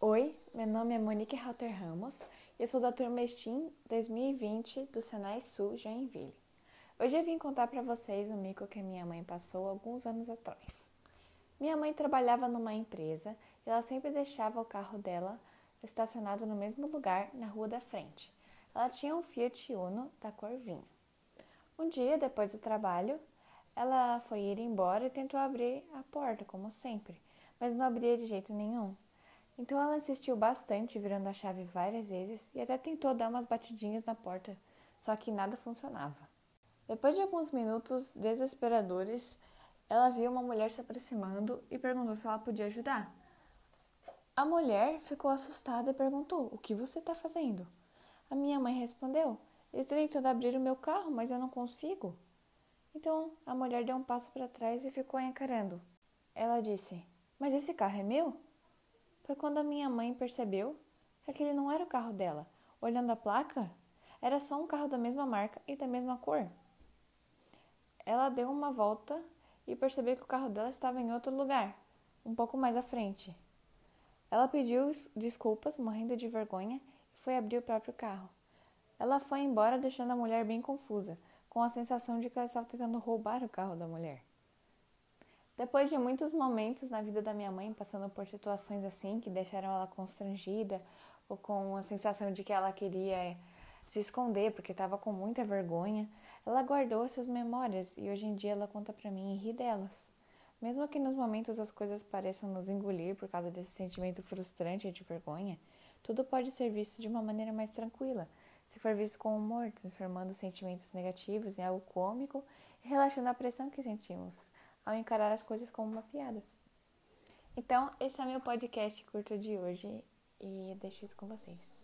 Oi, meu nome é Monique Halter Ramos e eu sou da turma STEAM 2020 do Senai Sul Joinville. Hoje eu vim contar para vocês o mico que minha mãe passou alguns anos atrás. Minha mãe trabalhava numa empresa e ela sempre deixava o carro dela estacionado no mesmo lugar na rua da frente. Ela tinha um Fiat Uno da cor vinho. Um dia, depois do trabalho, ela foi ir embora e tentou abrir a porta, como sempre, mas não abria de jeito nenhum. Então ela insistiu bastante, virando a chave várias vezes e até tentou dar umas batidinhas na porta, só que nada funcionava. Depois de alguns minutos desesperadores, ela viu uma mulher se aproximando e perguntou se ela podia ajudar. A mulher ficou assustada e perguntou: O que você está fazendo? A minha mãe respondeu: Estou tentando abrir o meu carro, mas eu não consigo. Então a mulher deu um passo para trás e ficou encarando. Ela disse: Mas esse carro é meu? Foi quando a minha mãe percebeu que aquele não era o carro dela. Olhando a placa, era só um carro da mesma marca e da mesma cor. Ela deu uma volta e percebeu que o carro dela estava em outro lugar, um pouco mais à frente. Ela pediu desculpas, morrendo de vergonha, e foi abrir o próprio carro. Ela foi embora, deixando a mulher bem confusa com a sensação de que ela estava tentando roubar o carro da mulher. Depois de muitos momentos na vida da minha mãe passando por situações assim que deixaram ela constrangida ou com a sensação de que ela queria se esconder porque estava com muita vergonha, ela guardou essas memórias e hoje em dia ela conta para mim e ri delas. Mesmo que nos momentos as coisas pareçam nos engolir por causa desse sentimento frustrante de vergonha, tudo pode ser visto de uma maneira mais tranquila, se for visto com humor, transformando sentimentos negativos em algo cômico e relaxando a pressão que sentimos ao encarar as coisas como uma piada. Então, esse é meu podcast curto de hoje e deixo isso com vocês.